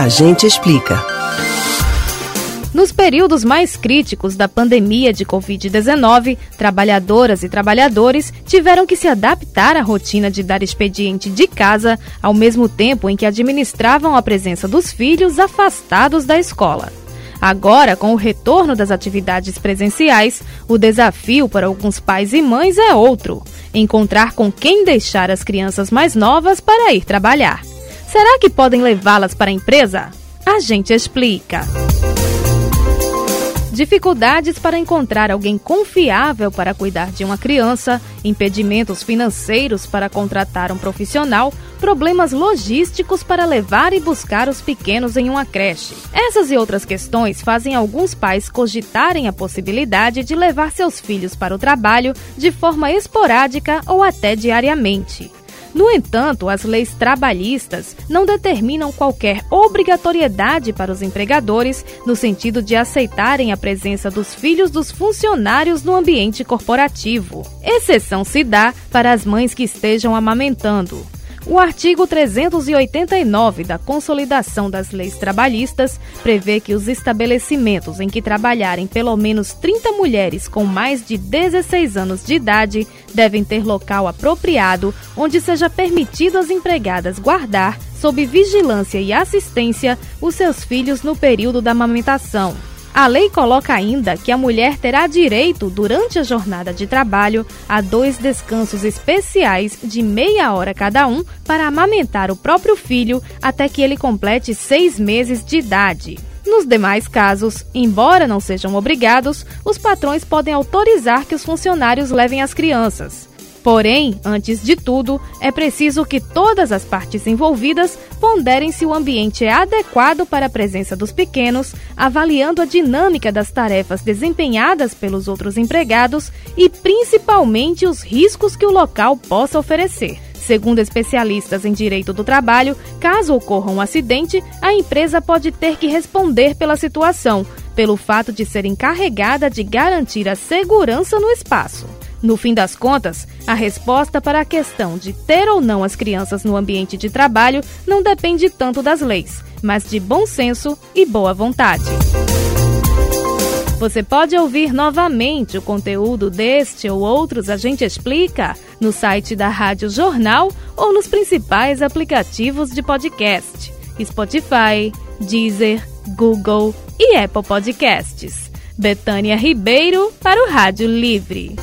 A gente explica. Nos períodos mais críticos da pandemia de Covid-19, trabalhadoras e trabalhadores tiveram que se adaptar à rotina de dar expediente de casa, ao mesmo tempo em que administravam a presença dos filhos afastados da escola. Agora, com o retorno das atividades presenciais, o desafio para alguns pais e mães é outro: encontrar com quem deixar as crianças mais novas para ir trabalhar. Será que podem levá-las para a empresa? A gente explica. Dificuldades para encontrar alguém confiável para cuidar de uma criança, impedimentos financeiros para contratar um profissional, problemas logísticos para levar e buscar os pequenos em uma creche. Essas e outras questões fazem alguns pais cogitarem a possibilidade de levar seus filhos para o trabalho de forma esporádica ou até diariamente. No entanto, as leis trabalhistas não determinam qualquer obrigatoriedade para os empregadores no sentido de aceitarem a presença dos filhos dos funcionários no ambiente corporativo. Exceção se dá para as mães que estejam amamentando. O artigo 389 da Consolidação das Leis Trabalhistas prevê que os estabelecimentos em que trabalharem pelo menos 30 mulheres com mais de 16 anos de idade devem ter local apropriado onde seja permitido às empregadas guardar, sob vigilância e assistência, os seus filhos no período da amamentação. A lei coloca ainda que a mulher terá direito, durante a jornada de trabalho, a dois descansos especiais de meia hora cada um para amamentar o próprio filho até que ele complete seis meses de idade. Nos demais casos, embora não sejam obrigados, os patrões podem autorizar que os funcionários levem as crianças. Porém, antes de tudo, é preciso que todas as partes envolvidas ponderem se o ambiente é adequado para a presença dos pequenos, avaliando a dinâmica das tarefas desempenhadas pelos outros empregados e principalmente os riscos que o local possa oferecer. Segundo especialistas em direito do trabalho, caso ocorra um acidente, a empresa pode ter que responder pela situação, pelo fato de ser encarregada de garantir a segurança no espaço. No fim das contas, a resposta para a questão de ter ou não as crianças no ambiente de trabalho não depende tanto das leis, mas de bom senso e boa vontade. Você pode ouvir novamente o conteúdo deste ou outros A Gente Explica no site da Rádio Jornal ou nos principais aplicativos de podcast: Spotify, Deezer, Google e Apple Podcasts. Betânia Ribeiro para o Rádio Livre.